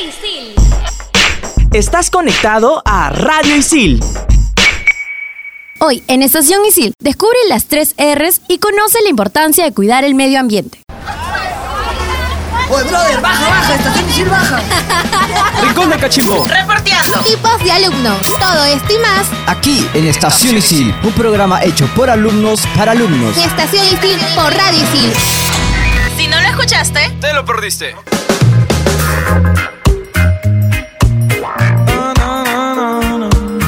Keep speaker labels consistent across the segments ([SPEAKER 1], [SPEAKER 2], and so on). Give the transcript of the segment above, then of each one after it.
[SPEAKER 1] Isil.
[SPEAKER 2] Estás conectado a Radio Isil.
[SPEAKER 3] Hoy, en Estación Isil, descubre las tres R's y conoce la importancia de cuidar el medio ambiente.
[SPEAKER 4] Oye, brother, baja, baja, estación Isil baja.
[SPEAKER 2] Rincón de Cachimbo.
[SPEAKER 1] Reporteando.
[SPEAKER 3] Tipos de alumnos. Todo esto y más
[SPEAKER 5] Aquí en Estación Isil, un programa hecho por alumnos para alumnos.
[SPEAKER 3] Estación Isil por Radio Isil.
[SPEAKER 1] Si no lo escuchaste,
[SPEAKER 2] Te lo perdiste.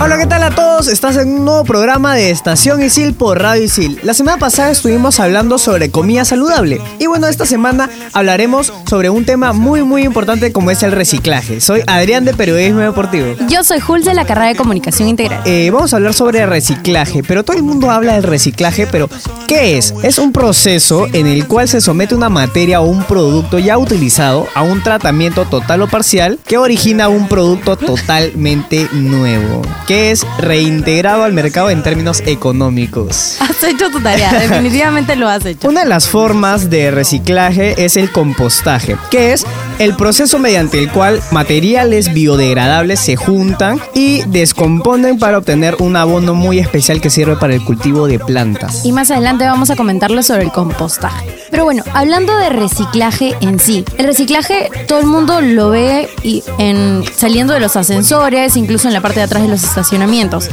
[SPEAKER 6] Hola, ¿qué tal a todos? Estás en un nuevo programa de Estación Isil por Radio Isil. La semana pasada estuvimos hablando sobre comida saludable. Y bueno, esta semana hablaremos sobre un tema muy muy importante como es el reciclaje. Soy Adrián de Periodismo Deportivo.
[SPEAKER 3] Yo soy Jules de la carrera de Comunicación Integral.
[SPEAKER 6] Eh, vamos a hablar sobre reciclaje, pero todo el mundo habla del reciclaje, pero ¿qué es? Es un proceso en el cual se somete una materia o un producto ya utilizado a un tratamiento total o parcial que origina un producto totalmente nuevo, que es reintegrado al mercado en términos económicos.
[SPEAKER 3] Has hecho tu tarea, definitivamente lo has hecho.
[SPEAKER 6] Una de las formas de reciclaje es el compostaje, que es el proceso mediante el cual materiales biodegradables se juntan y descomponen para obtener un abono muy especial que sirve para el cultivo de plantas.
[SPEAKER 3] Y más adelante vamos a comentarles sobre el compostaje. Pero bueno, hablando de reciclaje en sí, el reciclaje todo el mundo lo ve y en, saliendo de los ascensores, incluso en la parte de atrás de los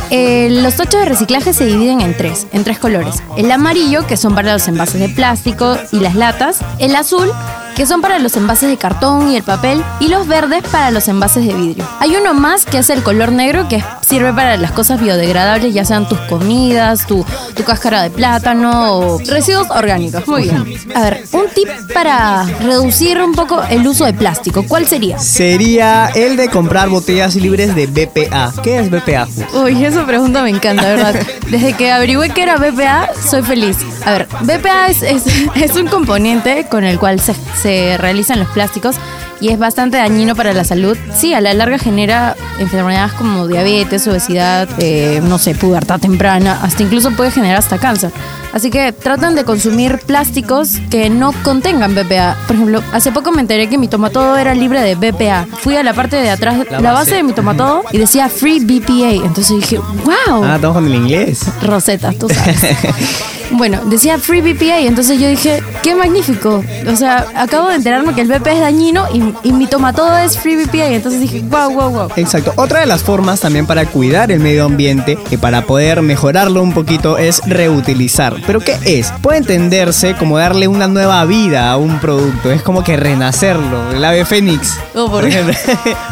[SPEAKER 3] Eh, los tachos de reciclaje se dividen en tres, en tres colores. El amarillo, que son para los envases de plástico y las latas. El azul, que son para los envases de cartón y el papel, y los verdes para los envases de vidrio. Hay uno más que es el color negro, que sirve para las cosas biodegradables, ya sean tus comidas, tu, tu cáscara de plátano o residuos orgánicos. Muy bien. A ver, un tip para reducir un poco el uso de plástico, ¿cuál sería?
[SPEAKER 6] Sería el de comprar botellas libres de BPA. ¿Qué es BPA?
[SPEAKER 3] Uy, esa pregunta me encanta, ¿verdad? Desde que averigüé que era BPA, soy feliz. A ver, BPA es, es, es un componente con el cual se, se realizan los plásticos y es bastante dañino para la salud. Sí, a la larga genera enfermedades como diabetes, obesidad, eh, no sé, pubertad temprana, hasta incluso puede generar hasta cáncer. Así que tratan de consumir plásticos que no contengan BPA. Por ejemplo, hace poco me enteré que mi tomatodo era libre de BPA. Fui a la parte de atrás, la,
[SPEAKER 6] La
[SPEAKER 3] base. de mi tomatodo y decía Free BPA. Entonces dije, wow.
[SPEAKER 6] Ah, estamos con el inglés.
[SPEAKER 3] Rosetta, tú sabes. Bueno, decía Free BPA, entonces yo dije, qué magnífico. O sea, acabo de enterarme que el BPA es dañino y, y mi tomatodo es Free BPA, entonces dije, wow, wow, wow.
[SPEAKER 6] Exacto. Otra de las formas también para cuidar el medio ambiente y para poder mejorarlo un poquito es reutilizar. ¿Pero qué es? Puede entenderse como darle una nueva vida a un producto. Es como que renacerlo. El ave fénix.
[SPEAKER 3] Oh, por
[SPEAKER 6] ejemplo.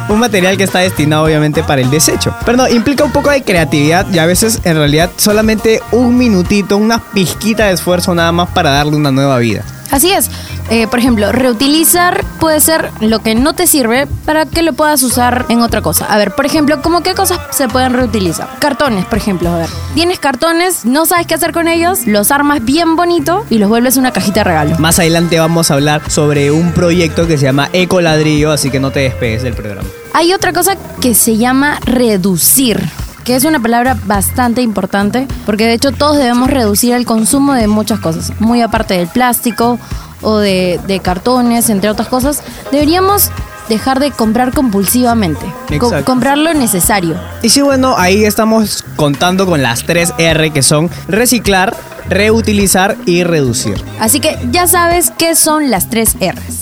[SPEAKER 6] un material que está destinado obviamente para el desecho. Pero no, implica un poco de creatividad y a veces en realidad solamente un minutito, una pizquita de esfuerzo nada más para darle una nueva vida.
[SPEAKER 3] Así es. Eh, por ejemplo, reutilizar puede ser lo que no te sirve para que lo puedas usar en otra cosa. A ver, por ejemplo, ¿cómo qué cosas se pueden reutilizar? Cartones, por ejemplo. A ver, tienes cartones, no sabes qué hacer con ellos, los armas bien bonito y los vuelves una cajita de regalo.
[SPEAKER 6] Más adelante vamos a hablar sobre un proyecto que se llama Ecoladrillo, así que no te despegues del programa.
[SPEAKER 3] Hay otra cosa que se llama reducir que es una palabra bastante importante, porque de hecho todos debemos reducir el consumo de muchas cosas, muy aparte del plástico o de, de cartones, entre otras cosas, deberíamos dejar de comprar compulsivamente, Co- comprar lo necesario.
[SPEAKER 6] Y sí, bueno, ahí estamos contando con las tres R que son reciclar, reutilizar y reducir.
[SPEAKER 3] Así que ya sabes qué son las tres R's.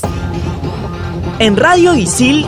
[SPEAKER 2] En Radio Isil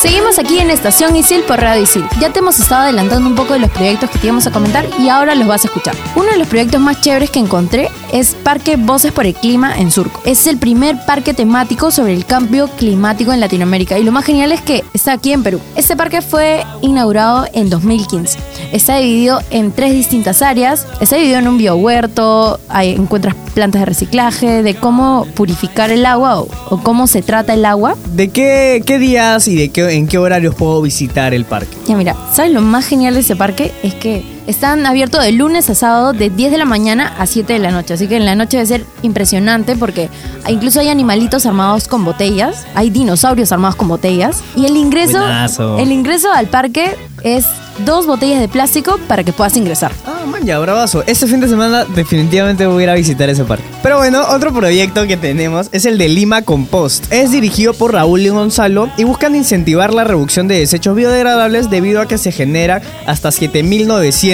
[SPEAKER 3] Seguimos aquí en Estación Isil por Radio Isil. Ya te hemos estado adelantando un poco de los proyectos que te íbamos a comentar y ahora los vas a escuchar. Uno de los proyectos más chéveres que encontré es Parque Voces por el Clima en Surco. Es el primer parque temático sobre el cambio climático en Latinoamérica y lo más genial es que está aquí en Perú. Este parque fue inaugurado en 2015. Está dividido en tres distintas áreas. Está dividido en un biohuerto, ahí encuentras plantas de reciclaje, de cómo purificar el agua o, o cómo se trata el agua.
[SPEAKER 6] ¿De qué, qué días y de qué, en qué horarios puedo visitar el parque.
[SPEAKER 3] Ya mira, ¿sabes lo más genial de ese parque? Es que están abiertos de lunes a sábado de 10 de la mañana a 7 de la noche. Así que en la noche debe ser impresionante porque incluso hay animalitos armados con botellas, hay dinosaurios armados con botellas. Y el ingreso,
[SPEAKER 6] Buenazo.
[SPEAKER 3] el ingreso al parque es dos botellas de plástico para que puedas ingresar.
[SPEAKER 6] Ah, man, ya, bravazo. Este fin de semana definitivamente voy a ir a visitar ese parque. Pero bueno, otro proyecto que tenemos es el de Lima Compost. Es dirigido por Raúl y Gonzalo y buscan incentivar la reducción de desechos biodegradables debido a que se generan hasta 7.900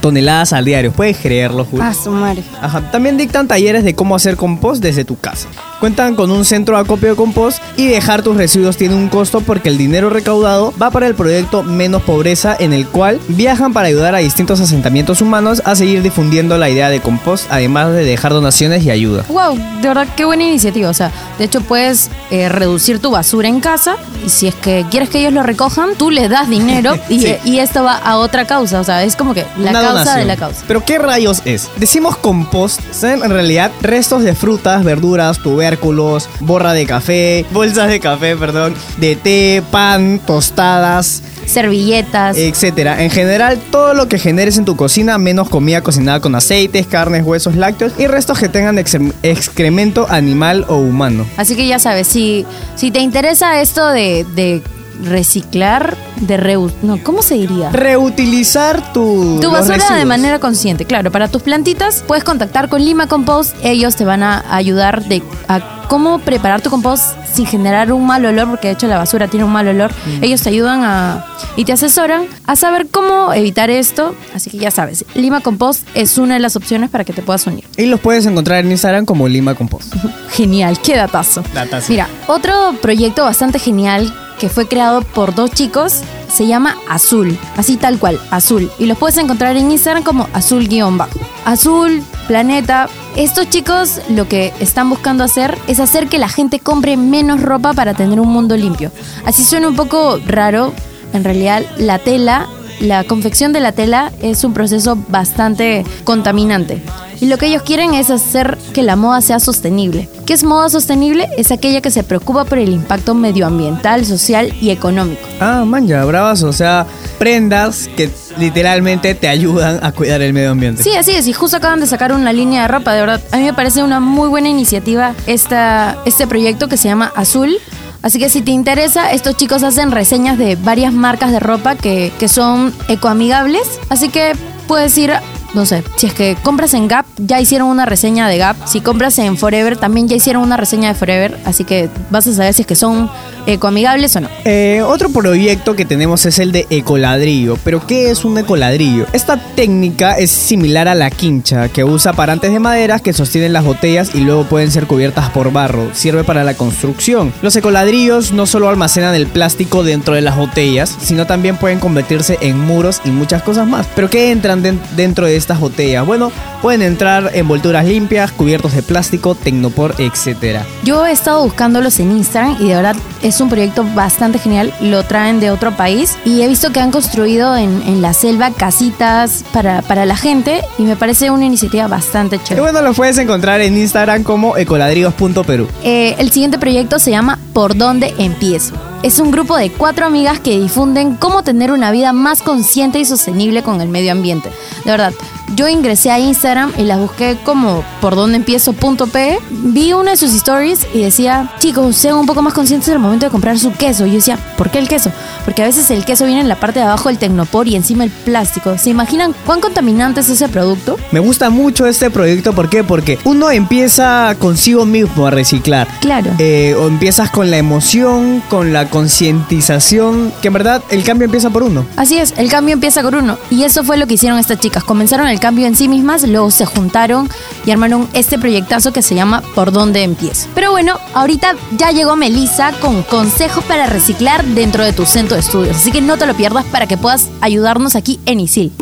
[SPEAKER 6] toneladas al diario. ¿Puedes creerlo, Julio?
[SPEAKER 3] Ah, su madre.
[SPEAKER 6] Ajá. También dictan talleres de cómo hacer compost desde tu casa. Cuentan con un centro de acopio de compost y dejar tus residuos tiene un costo porque el dinero recaudado va para el proyecto Menos Pobreza en el cual viajan para ayudar a distintos asentamientos humanos a seguir difundiendo la idea de compost además de dejar donaciones y ayuda.
[SPEAKER 3] Wow, de verdad qué buena iniciativa. O sea, de hecho puedes eh, reducir tu basura en casa y si es que quieres que ellos lo recojan, tú les das dinero y,
[SPEAKER 6] Sí.
[SPEAKER 3] y esto va a otra causa. O sea, es como que la
[SPEAKER 6] Una
[SPEAKER 3] causa
[SPEAKER 6] donación.
[SPEAKER 3] de la causa.
[SPEAKER 6] Pero ¿qué rayos es? Decimos compost, son en realidad restos de frutas, verduras, tubérculos, borra de café, bolsas de café, perdón, de té, pan, tostadas,
[SPEAKER 3] Servilletas.
[SPEAKER 6] etcétera. En general, todo lo que generes en tu cocina, menos comida cocinada con aceites, carnes, huesos, lácteos y restos que tengan excre- excremento animal o humano.
[SPEAKER 3] Así que ya sabes, si, si te interesa esto de, de reciclar, de reu... No, ¿cómo se diría?
[SPEAKER 6] Reutilizar tu,
[SPEAKER 3] Tu basura de manera consciente. Claro, para tus plantitas puedes contactar con Lima Compost. Ellos te van a ayudar de a cómo preparar tu compost sin generar un mal olor, porque de hecho la basura tiene un mal olor.
[SPEAKER 6] Mm.
[SPEAKER 3] Ellos te ayudan a y te asesoran a saber cómo evitar esto. Así que ya sabes, Lima Compost es una de las opciones para que te puedas unir.
[SPEAKER 6] Y los puedes encontrar en Instagram como Lima Compost.
[SPEAKER 3] Genial, qué datazo.
[SPEAKER 6] Datazo.
[SPEAKER 3] Mira, otro proyecto bastante genial que fue creado por dos chicos se llama Azul, así tal cual, Azul. Y los puedes encontrar en Instagram como azul-bajo. Azul, planeta. Estos chicos lo que están buscando hacer es hacer que la gente compre menos ropa para tener un mundo limpio. Así suena un poco raro, en realidad la tela la confección de la tela es un proceso bastante contaminante. Y lo que ellos quieren es hacer que la moda sea sostenible. ¿Qué es moda sostenible? Es aquella que se preocupa por el impacto medioambiental, social y económico.
[SPEAKER 6] Ah, man, ya, bravas. O sea, prendas que literalmente te ayudan a cuidar el medio ambiente.
[SPEAKER 3] Sí, así es. Y justo acaban de sacar una línea de ropa. De verdad, a mí me parece una muy buena iniciativa esta, este proyecto que se llama Azul. Así que si te interesa, estos chicos hacen reseñas de varias marcas de ropa que, que son ecoamigables. Así que puedes ir, no sé, si es que compras en Gap, ya hicieron una reseña de Gap. Si compras en Forever, también ya hicieron una reseña de Forever. Así que vas a saber si es que son ecoamigables o no.
[SPEAKER 6] Eh, otro proyecto que tenemos es el de ecoladrillo. ¿Pero qué es un ecoladrillo? Esta técnica es similar a la quincha, que usa parantes de maderas que sostienen las botellas y luego pueden ser cubiertas por barro. Sirve para la construcción. Los ecoladrillos no solo almacenan el plástico dentro de las botellas, sino también pueden convertirse en muros y muchas cosas más. ¿Pero qué entran den- dentro de estas botellas? Bueno, pueden entrar envolturas limpias, cubiertos de plástico, tecnopor, etc.
[SPEAKER 3] Yo he estado buscándolos en Instagram y de verdad es un proyecto bastante genial. Lo traen de otro país y he visto que han construido en, en la selva casitas para, para la gente y me parece una iniciativa bastante
[SPEAKER 6] Y
[SPEAKER 3] chévere.
[SPEAKER 6] bueno, los puedes encontrar en Instagram como ecoladrillos.perú.
[SPEAKER 3] Eh, el siguiente proyecto se llama ¿Por dónde empiezo? Es un grupo de cuatro amigas que difunden cómo tener una vida más consciente y sostenible con el medio ambiente. De verdad, yo ingresé a Instagram y las busqué como por dónde empiezo.p. Vi una de sus stories y decía, chicos, sean un poco más conscientes al momento de comprar su queso. Y yo decía, ¿por qué el queso? Porque a veces el queso viene en la parte de abajo del tecnopor y encima el plástico. ¿Se imaginan cuán contaminante es ese producto?
[SPEAKER 6] Me gusta mucho este proyecto, ¿por qué? Porque uno empieza consigo mismo a reciclar.
[SPEAKER 3] Claro.
[SPEAKER 6] Eh, o empiezas con la emoción, con la concientización, que en verdad el cambio empieza por uno.
[SPEAKER 3] Así es, el cambio empieza con uno. Y eso fue lo que hicieron estas chicas. Comenzaron el cambio en sí mismas, luego se juntaron y armaron este proyectazo que se llama ¿Por dónde empiezo? Pero bueno, ahorita ya llegó Melissa con consejos para reciclar dentro de tu centro de estudios. Así que no te lo pierdas para que puedas ayudarnos aquí en ISIL.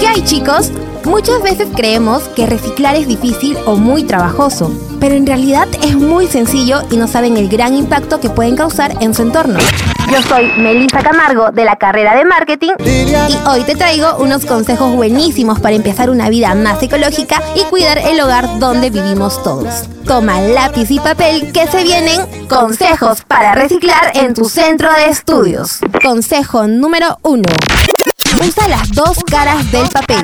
[SPEAKER 3] ¿Qué hay chicos?
[SPEAKER 7] Muchas veces creemos que reciclar es difícil o muy trabajoso, pero en realidad es muy sencillo y no saben el gran impacto que pueden causar en su entorno. Yo soy Melissa Camargo de la carrera de marketing y hoy te traigo unos consejos buenísimos para empezar una vida más ecológica y cuidar el hogar donde vivimos todos. Toma lápiz y papel que se vienen consejos para reciclar en tu centro de estudios. Consejo número 1. Usa las dos caras del papel.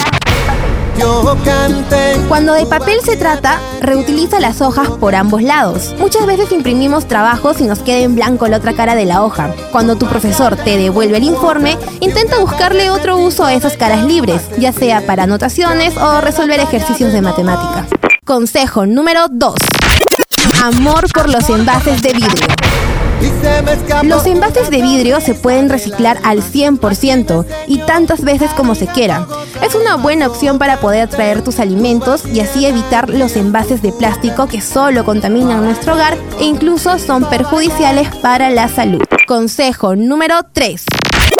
[SPEAKER 7] Cuando de papel se trata, reutiliza las hojas por ambos lados. Muchas veces imprimimos trabajos y nos queda en blanco la otra cara de la hoja. Cuando tu profesor te devuelve el informe, intenta buscarle otro uso a esas caras libres, ya sea para anotaciones o resolver ejercicios de matemática. Consejo número 2. Amor por los envases de vidrio. Los envases de vidrio se pueden reciclar al 100% y tantas veces como se quiera. Es una buena opción para poder traer tus alimentos y así evitar los envases de plástico que solo contaminan nuestro hogar e incluso son perjudiciales para la salud. Consejo número 3.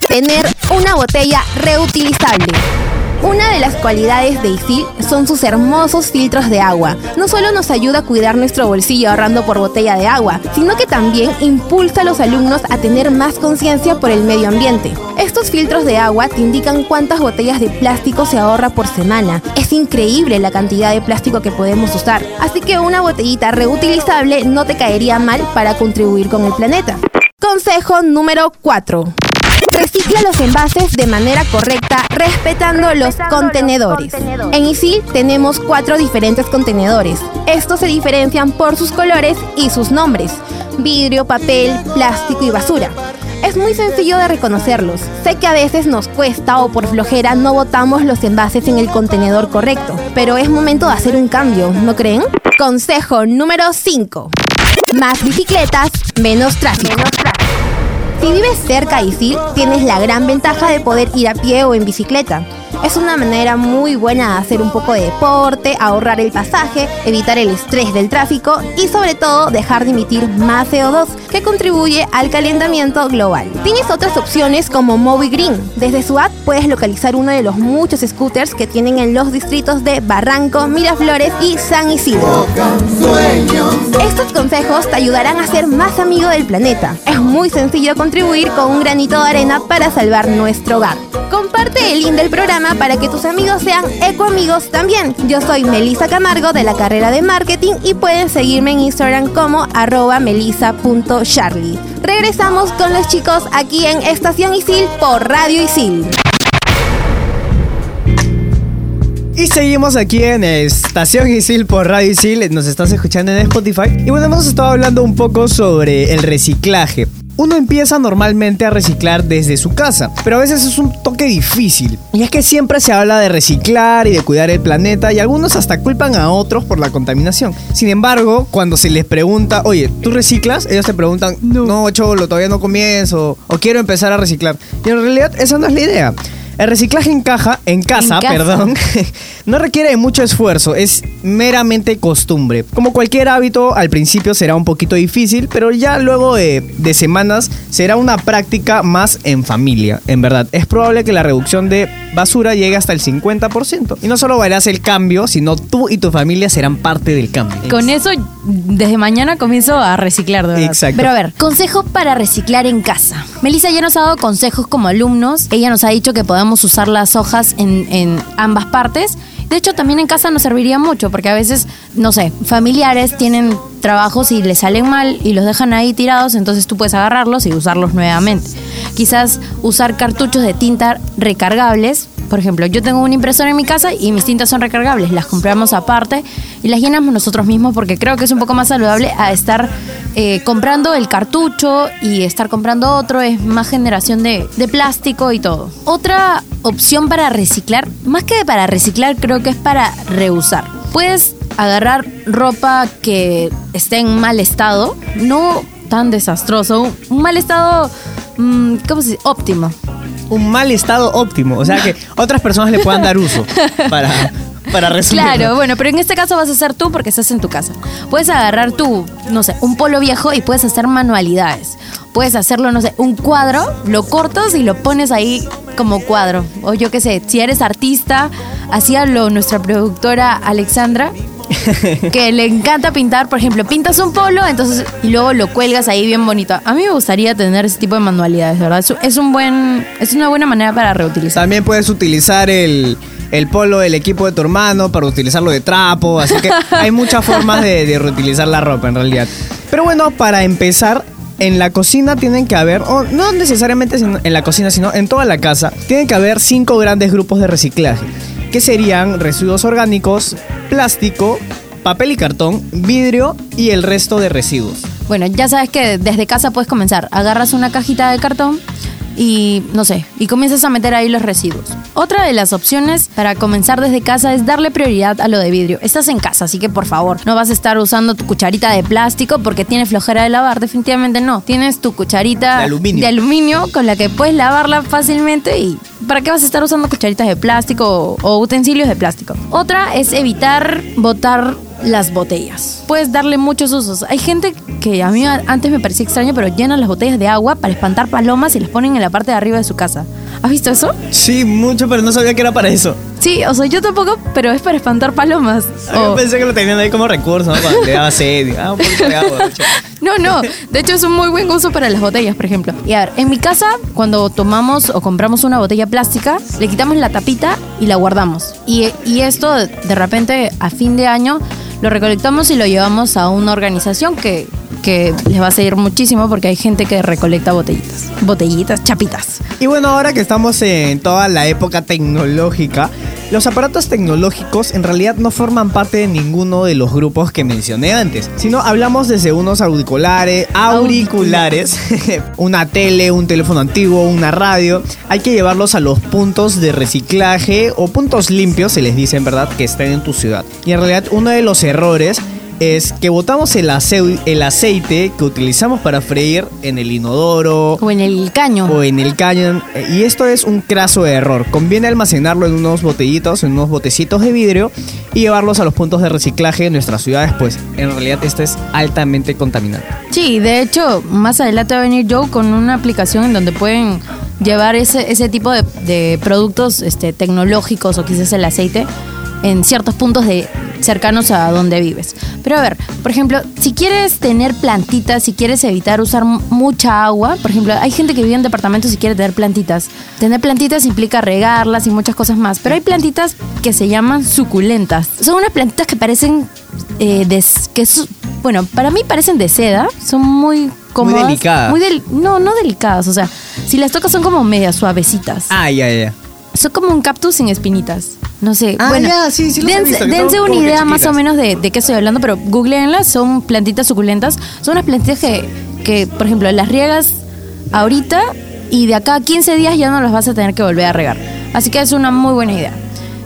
[SPEAKER 7] Tener una botella reutilizable. Una de las cualidades de ISIL son sus hermosos filtros de agua. No solo nos ayuda a cuidar nuestro bolsillo ahorrando por botella de agua, sino que también impulsa a los alumnos a tener más conciencia por el medio ambiente. Estos filtros de agua te indican cuántas botellas de plástico se ahorra por semana. Es increíble la cantidad de plástico que podemos usar, así que una botellita reutilizable no te caería mal para contribuir con el planeta. Consejo número 4. Recicla los envases de manera correcta, respetando los contenedores. En ISIL tenemos cuatro diferentes contenedores. Estos se diferencian por sus colores y sus nombres. Vidrio, papel, plástico y basura. Es muy sencillo de reconocerlos. Sé que a veces nos cuesta o por flojera no botamos los envases en el contenedor correcto, pero es momento de hacer un cambio, ¿no creen? Consejo número 5. Más bicicletas, menos tráfico. Si vives cerca de Isil, tienes la gran ventaja de poder ir a pie o en bicicleta. Es una manera muy buena de hacer un poco de deporte, ahorrar el pasaje, evitar el estrés del tráfico y sobre todo dejar de emitir más CO2 que contribuye al calentamiento global. Tienes otras opciones como Moby Green. Desde su app puedes localizar uno de los muchos scooters que tienen en los distritos de Barranco, Miraflores y San Isidro. Estos consejos te ayudarán a ser más amigo del planeta. Es muy sencillo contribuir con un granito de arena para salvar nuestro hogar. Comparte el link del programa para que tus amigos sean ecoamigos también. Yo soy Melissa Camargo de la carrera de marketing y pueden seguirme en Instagram como arroba melissa.charlie. Regresamos con los chicos aquí en Estación Isil por Radio Isil.
[SPEAKER 6] Y seguimos aquí en Estación Isil por Radio Isil, nos estás escuchando en Spotify. Y bueno, hemos estado hablando un poco sobre el reciclaje. Uno empieza normalmente a reciclar desde su casa, pero a veces es un toque difícil. Y es que siempre se habla de reciclar y de cuidar el planeta y algunos hasta culpan a otros por la contaminación. Sin embargo, cuando se les pregunta, oye, ¿tú reciclas? Ellos te preguntan, no, no cholo, todavía no comienzo o quiero empezar a reciclar. Y en realidad esa no es la idea. El reciclaje en caja, en casa,
[SPEAKER 3] En casa.
[SPEAKER 6] perdón, no requiere de mucho esfuerzo, es meramente costumbre. Como cualquier hábito, al principio será un poquito difícil, pero ya luego de, de semanas será una práctica más en familia. En verdad, es probable que la reducción de basura llegue hasta el 50%. Y no solo verás el cambio, sino tú y tu familia serán parte del cambio.
[SPEAKER 3] Con eso, desde mañana comienzo a reciclar, de verdad.
[SPEAKER 6] Exacto.
[SPEAKER 3] Pero a ver, consejos para reciclar en casa. Melissa ya nos ha dado consejos como alumnos. Ella nos ha dicho que podemos usar las hojas en, en ambas partes. De hecho, también en casa nos serviría mucho, porque a veces, no sé, familiares tienen trabajos y les salen mal y los dejan ahí tirados, entonces tú puedes agarrarlos y usarlos nuevamente. Quizás usar cartuchos de tinta recargables. Por ejemplo, yo tengo una impresora en mi casa y mis tintas son recargables. Las compramos aparte y las llenamos nosotros mismos porque creo que es un poco más saludable a estar eh, comprando el cartucho y estar comprando otro. Es más generación de, plástico y todo. Otra opción para reciclar, más que para reciclar, creo que es para reusar. Puedes agarrar ropa que esté en mal estado, no tan desastroso, un- un mal estado, mm, ¿cómo se dice? Óptimo.
[SPEAKER 6] Un mal estado óptimo, o sea que otras personas le puedan dar uso para, para resumirlo.
[SPEAKER 3] Claro, bueno, pero en este caso vas a ser tú porque estás en tu casa. Puedes agarrar tu, no sé, un polo viejo y puedes hacer manualidades. Puedes hacerlo, no sé, un cuadro, lo cortas y lo pones ahí como cuadro. O yo qué sé, si eres artista, hacía lo nuestra productora Alexandra, que le encanta pintar, por ejemplo, pintas un polo, entonces y luego lo cuelgas ahí bien bonito. A mí me gustaría tener ese tipo de manualidades, ¿verdad? Es, un buen es una buena manera para reutilizar.
[SPEAKER 6] También puedes utilizar el, el polo del equipo de tu hermano para utilizarlo de trapo. Así que hay muchas formas de, de reutilizar la ropa en realidad. Pero bueno, para empezar, en la cocina tienen que haber, o no necesariamente en la cocina, sino en toda la casa, tienen que haber cinco grandes grupos de reciclaje, que serían residuos orgánicos, plástico, papel y cartón, vidrio y el resto de residuos.
[SPEAKER 3] Bueno, ya sabes que desde casa puedes comenzar. Agarras una cajita de cartón y no sé, y comienzas a meter ahí los residuos. Otra de las opciones para comenzar desde casa es darle prioridad a lo de vidrio. Estás en casa, así que por favor, no vas a estar usando tu cucharita de plástico porque tiene flojera de lavar, definitivamente no. Tienes tu cucharita
[SPEAKER 6] De aluminio.
[SPEAKER 3] de aluminio con la que puedes lavarla fácilmente y ¿para qué vas a estar usando cucharitas de plástico o, o utensilios de plástico? Otra es evitar botar las botellas. Puedes darle muchos usos. Hay gente que a mí antes me parecía extraño, pero llenan las botellas de agua para espantar palomas y las ponen en la parte de arriba de su casa. ¿Has visto eso?
[SPEAKER 6] Sí, mucho, pero no sabía que era para eso.
[SPEAKER 3] Sí, o sea, yo tampoco, pero es para espantar palomas.
[SPEAKER 6] Yo
[SPEAKER 3] O-
[SPEAKER 6] pensé que lo tenían ahí como recurso, ¿no? Cuando le daba sed. Ah, un poquito de agua. mucho.
[SPEAKER 3] No, no. De hecho, es un muy buen uso para las botellas, por ejemplo. Y a ver, en mi casa, cuando tomamos o compramos una botella plástica, le quitamos la tapita y la guardamos. Y, y esto, de repente, a fin de año, lo recolectamos y lo llevamos a una organización que, que les va a seguir muchísimo porque hay gente que recolecta botellitas. Botellitas, chapitas.
[SPEAKER 6] Y bueno, ahora que estamos en toda la época tecnológica, los aparatos tecnológicos en realidad no forman parte de ninguno de los grupos que mencioné antes, sino hablamos desde unos auriculares, auriculares, una tele, un teléfono antiguo, una radio. Hay que llevarlos a los puntos de reciclaje o puntos limpios, se les dice en verdad, que estén en tu ciudad. Y en realidad uno de los errores es que botamos el, aceu- el aceite que utilizamos para freír en el inodoro,
[SPEAKER 3] O en el caño.
[SPEAKER 6] o en el cañón. eh, Y esto es un craso error. Conviene almacenarlo en unos botellitos, en unos botecitos de vidrio y llevarlos a los puntos de reciclaje en nuestras ciudades, pues en realidad esto es altamente contaminante.
[SPEAKER 3] Sí, de hecho, más adelante va a venir Joe con una aplicación en donde pueden llevar ese, ese tipo de, de productos este, tecnológicos o quizás el aceite en ciertos puntos de cercanos a donde vives. Pero a ver, por ejemplo, si quieres tener plantitas, si quieres evitar usar mucha agua, por ejemplo, hay gente que vive en departamentos y quiere tener plantitas. Tener plantitas implica regarlas y muchas cosas más, pero hay plantitas que se llaman suculentas. Son unas plantitas que parecen eh, de, que bueno, para mí parecen de seda, son muy cómodas.
[SPEAKER 6] delicadas.
[SPEAKER 3] Muy del- no, no delicadas, o sea, si las tocas son como media suavecitas.
[SPEAKER 6] Ah, ya, ya.
[SPEAKER 3] Son como un cactus sin espinitas. No sé.
[SPEAKER 6] Ah,
[SPEAKER 3] bueno,
[SPEAKER 6] ya, sí, sí los he
[SPEAKER 3] dense,
[SPEAKER 6] visto, que
[SPEAKER 3] dense
[SPEAKER 6] son
[SPEAKER 3] una
[SPEAKER 6] como que
[SPEAKER 3] idea más o
[SPEAKER 6] chiquitas.
[SPEAKER 3] menos de, de qué estoy hablando, pero googleenlas. Son plantitas suculentas. Son unas plantitas que, que, por ejemplo, las riegas ahorita y de acá a 15 días ya no las vas a tener que volver a regar. Así que es una muy buena idea.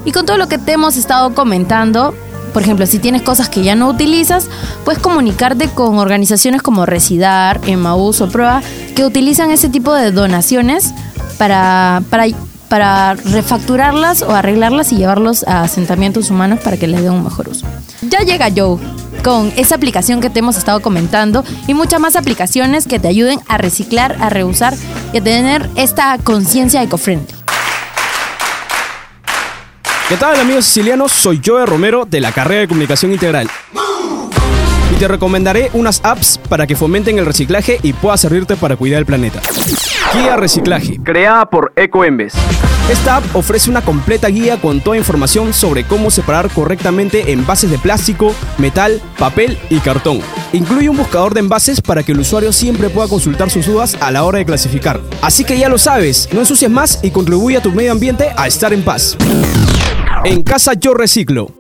[SPEAKER 3] Y con todo lo que te hemos estado comentando, por ejemplo, si tienes cosas que ya no utilizas, puedes comunicarte con organizaciones como Residar, Emaús o Proa, que utilizan ese tipo de donaciones para, para, para refacturarlas o arreglarlas y llevarlos a asentamientos humanos para que les den un mejor uso. Ya llega Joe con esa aplicación que te hemos estado comentando y muchas más aplicaciones que te ayuden a reciclar, a reusar y a tener esta conciencia eco-friendly.
[SPEAKER 8] ¿Qué tal amigos sicilianos? Soy Joe Romero de la carrera de Comunicación Integral. Y te recomendaré unas apps para que fomenten el reciclaje y pueda servirte para cuidar el planeta. Guía Reciclaje, creada por EcoEmbes. Esta app ofrece una completa guía con toda información sobre cómo separar correctamente envases de plástico, metal, papel y cartón. Incluye un buscador de envases para que el usuario siempre pueda consultar sus dudas a la hora de clasificar. Así que ya lo sabes, no ensucies más y contribuye a tu medio ambiente a estar en paz. En casa yo reciclo.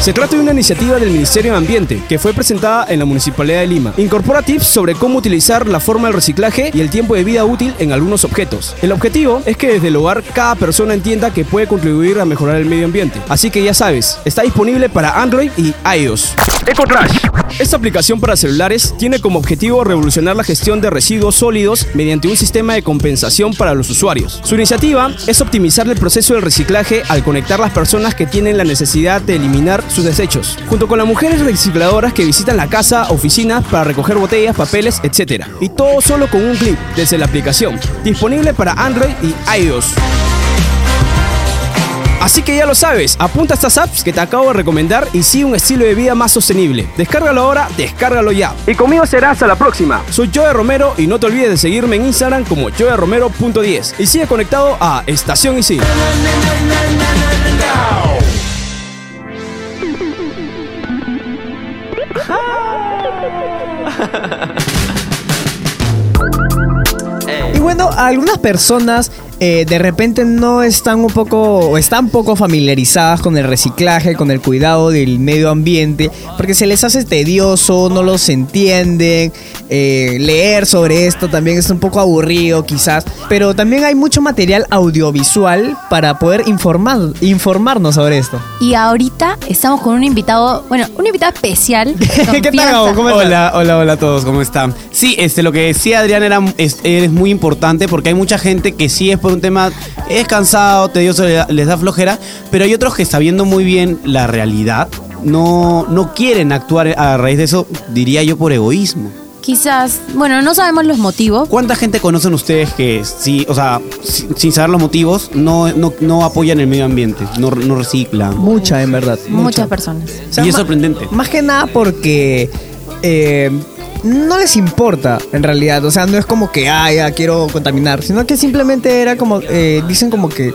[SPEAKER 8] Se trata de una iniciativa del Ministerio de Ambiente que fue presentada en la Municipalidad de Lima. Incorpora tips sobre cómo utilizar la forma del reciclaje y el tiempo de vida útil en algunos objetos. El objetivo es que desde el hogar cada persona entienda que puede contribuir a mejorar el medio ambiente. Así que ya sabes, está disponible para Android y iOS. EcoTrash. Esta aplicación para celulares tiene como objetivo revolucionar la gestión de residuos sólidos mediante un sistema de compensación para los usuarios. Su iniciativa es optimizar el proceso del reciclaje al conectar las personas que tienen la necesidad de eliminar sus desechos, junto con las mujeres recicladoras que visitan la casa, oficinas para recoger botellas, papeles, etc. Y todo solo con un clic desde la aplicación, disponible para Android y iOS. Así que ya lo sabes, apunta a estas apps que te acabo de recomendar y sigue un estilo de vida más sostenible. Descárgalo ahora, descárgalo ya. Y conmigo será hasta la próxima. Soy Joe Romero y no te olvides de seguirme en Instagram como joeromero.10 y sigue conectado a Estación Isil.
[SPEAKER 6] Bueno, algunas personas eh, de repente no están un poco o están poco familiarizadas con el reciclaje, con el cuidado del medio ambiente, porque se les hace tedioso, no los entienden, eh, leer sobre esto también es un poco aburrido quizás, pero también hay mucho material audiovisual para poder informar, informarnos sobre esto.
[SPEAKER 3] Y ahorita estamos con un invitado, bueno, un invitado especial.
[SPEAKER 6] ¿Qué tal? ¿Cómo estás?
[SPEAKER 9] Hola, hola, hola a todos, ¿cómo están? Sí, este, lo que decía Adrián era, es, es muy importante porque hay mucha gente que sí es por un tema, es cansado, tedioso, le da- les da flojera, pero hay otros que sabiendo muy bien la realidad, no, no quieren actuar a raíz de eso, diría yo, por egoísmo.
[SPEAKER 3] Quizás, bueno, no sabemos los motivos.
[SPEAKER 9] ¿Cuánta gente conocen ustedes que sí, o sea, si- sin saber los motivos, no, no, no apoyan el medio ambiente, no, no reciclan?
[SPEAKER 6] Mucha, en verdad. mucha.
[SPEAKER 3] Muchas personas.
[SPEAKER 6] O sea,
[SPEAKER 9] y es sorprendente.
[SPEAKER 6] Más que nada porque eh, no les importa en realidad. O sea, no es como que, ah, ya quiero contaminar, sino que simplemente era como, eh, dicen como que,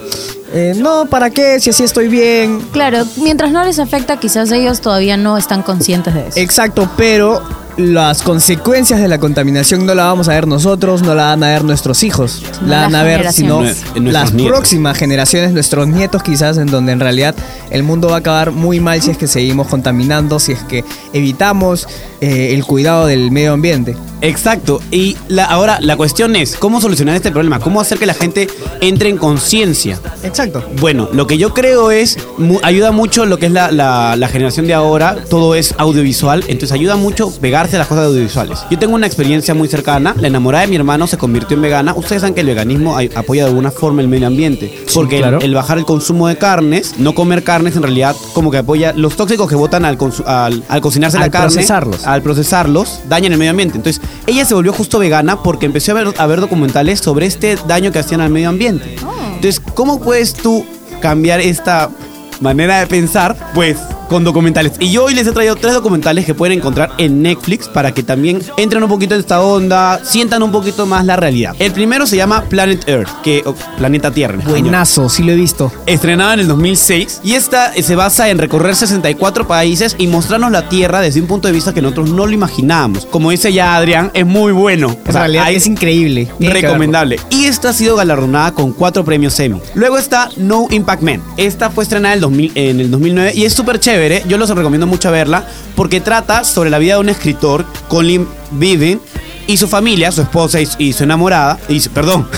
[SPEAKER 6] eh, no, ¿para qué? Si así estoy bien.
[SPEAKER 3] Claro, mientras no les afecta, quizás ellos todavía no están conscientes de eso.
[SPEAKER 6] Exacto, pero las consecuencias de la contaminación no la vamos a ver nosotros, no la van a ver nuestros hijos.
[SPEAKER 3] Sino
[SPEAKER 6] la van a ver, sino las
[SPEAKER 9] nietos.
[SPEAKER 6] próximas generaciones, nuestros nietos quizás, en donde en realidad el mundo va a acabar muy mal si es que seguimos contaminando, si es que evitamos eh, el cuidado del medio ambiente.
[SPEAKER 9] Exacto. Y la, ahora la cuestión es, ¿cómo solucionar este problema? ¿Cómo hacer que la gente entre en conciencia?
[SPEAKER 6] Exacto.
[SPEAKER 9] Bueno, lo que yo creo es, mu- ayuda mucho lo que es la, la- la generación de ahora, todo es audiovisual, entonces ayuda mucho pegarse a las cosas audiovisuales. Yo tengo una experiencia muy cercana, la enamorada de mi hermano se convirtió en vegana, ustedes saben que el veganismo apoya de alguna forma el medio ambiente, porque el-
[SPEAKER 6] claro.
[SPEAKER 9] el, bajar el consumo de carnes, no comer carnes en realidad como que apoya los tóxicos que botan al, al, al cocinarse
[SPEAKER 6] Al
[SPEAKER 9] la carne,
[SPEAKER 6] procesarlos.
[SPEAKER 9] Al procesarlos, dañan el medio ambiente. Entonces, ella se volvió justo vegana porque empezó a ver, a ver documentales sobre este daño que hacían al medio ambiente. Entonces, ¿cómo puedes tú cambiar esta manera de pensar? Pues con documentales. Y yo hoy les he traído tres documentales que pueden encontrar en Netflix para que también entren un poquito en esta onda, sientan un poquito más la realidad. El primero se llama Planet Earth, que o Planeta Tierra. en
[SPEAKER 6] Buenazo, sí lo he visto.
[SPEAKER 9] estrenada en el 2006 y esta eh, se basa en recorrer 64 países y mostrarnos la Tierra desde un punto de vista que nosotros no lo imaginábamos. Como dice ya Adrián, es muy bueno. O sea,
[SPEAKER 6] realidad es increíble.
[SPEAKER 9] Recomendable. Y esta ha sido galardonada con cuatro premios Emmy. Luego está No Impact Man. Esta fue estrenada en el, 2000 en el 2009 y es súper chévere. Yo los recomiendo mucho verla porque trata sobre la vida de un escritor, Colin Viven, y su familia, su esposa y, y su enamorada, y su- perdón.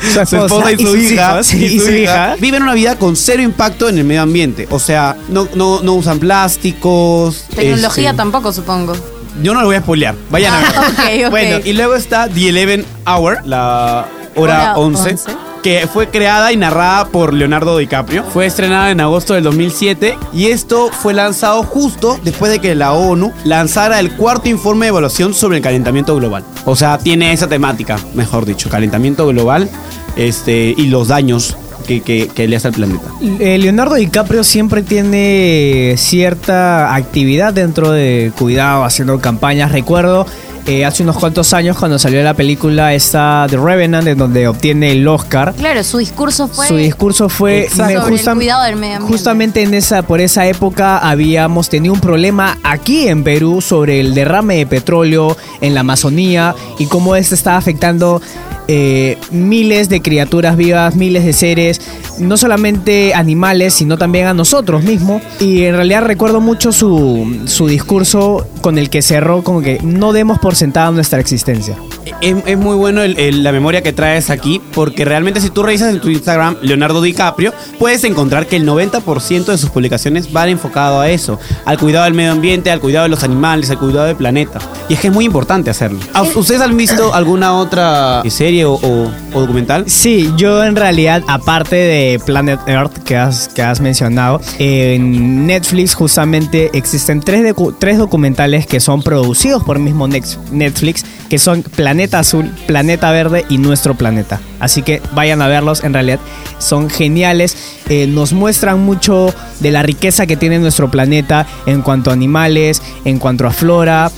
[SPEAKER 6] Su
[SPEAKER 9] esposa y su,
[SPEAKER 6] sus
[SPEAKER 9] hija,
[SPEAKER 6] hijos,
[SPEAKER 9] y
[SPEAKER 6] y
[SPEAKER 9] su
[SPEAKER 6] su
[SPEAKER 9] hija
[SPEAKER 6] hija.
[SPEAKER 9] viven una vida con cero impacto en el medio ambiente. O sea, no, no, no usan plásticos.
[SPEAKER 3] Tecnología
[SPEAKER 9] este,
[SPEAKER 3] tampoco, supongo.
[SPEAKER 9] Yo no lo voy a spoilear. Vayan a ver.
[SPEAKER 3] Ah, ok.
[SPEAKER 9] Bueno, y luego está The Eleven Hour, la hora
[SPEAKER 3] Hora
[SPEAKER 9] 11,
[SPEAKER 3] 11.
[SPEAKER 9] Que fue creada y narrada por Leonardo DiCaprio. Fue estrenada en agosto del 2007 y esto fue lanzado justo después de que la ONU lanzara el cuarto informe de evaluación sobre el calentamiento global. O sea, tiene esa temática, mejor dicho, calentamiento global este, y los daños que, que- que le hace al planeta.
[SPEAKER 6] Eh, Leonardo DiCaprio siempre tiene cierta actividad dentro de cuidado, haciendo campañas. Recuerdo eh, hace unos cuantos años cuando salió la película esta The Revenant, en donde obtiene el Oscar.
[SPEAKER 3] Claro, su discurso fue.
[SPEAKER 6] Su discurso fue
[SPEAKER 3] el cuidado del medio ambiente.
[SPEAKER 6] justamente en esa por esa época habíamos tenido un problema aquí en Perú sobre el derrame de petróleo en la Amazonía y cómo este estaba afectando eh, miles de criaturas vivas, miles de seres, no solamente animales, sino también a nosotros mismos. Y en realidad recuerdo mucho su, su discurso con el que cerró como que no demos por sentada nuestra existencia.
[SPEAKER 9] Es, es muy bueno el- el- la memoria que traes aquí, porque realmente si tú revisas en tu Instagram Leonardo DiCaprio, puedes encontrar que el 90% de sus publicaciones van enfocado a eso, al cuidado del medio ambiente, al cuidado de los animales, al cuidado del planeta. Y es que es muy importante hacerlo. ¿A- ¿Ustedes han visto alguna otra serie serie o, o- o documental?
[SPEAKER 6] Sí, yo en realidad, aparte de Planet Earth que has, que has mencionado, en Netflix justamente existen tres, tres documentales que son producidos por mismo Netflix, que son Planeta Azul, Planeta Verde y Nuestro Planeta. Así que vayan a verlos, en realidad son geniales, eh, nos muestran mucho de la riqueza que tiene nuestro planeta en cuanto a animales, en cuanto a flora.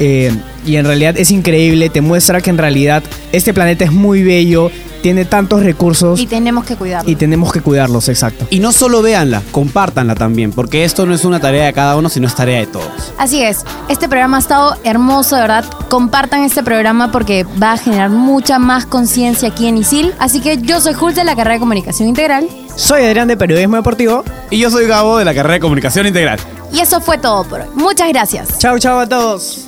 [SPEAKER 6] Eh, y en realidad es increíble, te muestra que en realidad este planeta es muy bello, tiene tantos recursos
[SPEAKER 3] Y tenemos que cuidarlo.
[SPEAKER 6] y tenemos que cuidarlos, exacto.
[SPEAKER 9] Y no solo véanla, compártanla también, porque esto no es una tarea de cada uno, sino es tarea de todos.
[SPEAKER 3] Así es, este programa ha estado hermoso, de verdad. Compartan este programa porque va a generar mucha más conciencia aquí en ISIL. Así que yo soy Jules de la carrera de Comunicación Integral.
[SPEAKER 6] Soy Adrián de Periodismo Deportivo.
[SPEAKER 9] Y yo soy Gabo de la carrera de Comunicación Integral.
[SPEAKER 3] Y eso fue todo por hoy. Muchas gracias.
[SPEAKER 6] Chao, chao a todos.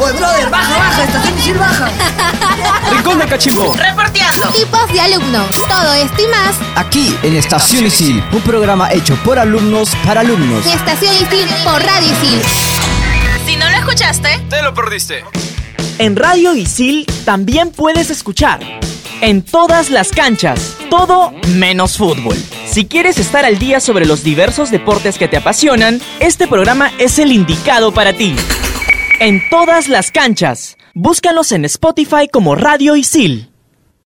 [SPEAKER 4] Oye, brother, baja, baja, estación Isil, baja.
[SPEAKER 8] Rincón del Cachimbo.
[SPEAKER 1] Reporteando.
[SPEAKER 7] Tipos de alumnos. Todo esto y más
[SPEAKER 5] Aquí en Estación Isil, un programa hecho por alumnos para alumnos.
[SPEAKER 7] en Estación Isil por Radio Isil.
[SPEAKER 1] Si no lo escuchaste,
[SPEAKER 8] Te lo perdiste.
[SPEAKER 2] En Radio Isil también puedes escuchar en todas las canchas, todo menos fútbol. Si quieres estar al día sobre los diversos deportes que te apasionan, este programa es el indicado para ti. En todas las canchas, búscalos en Spotify como Radio Isil.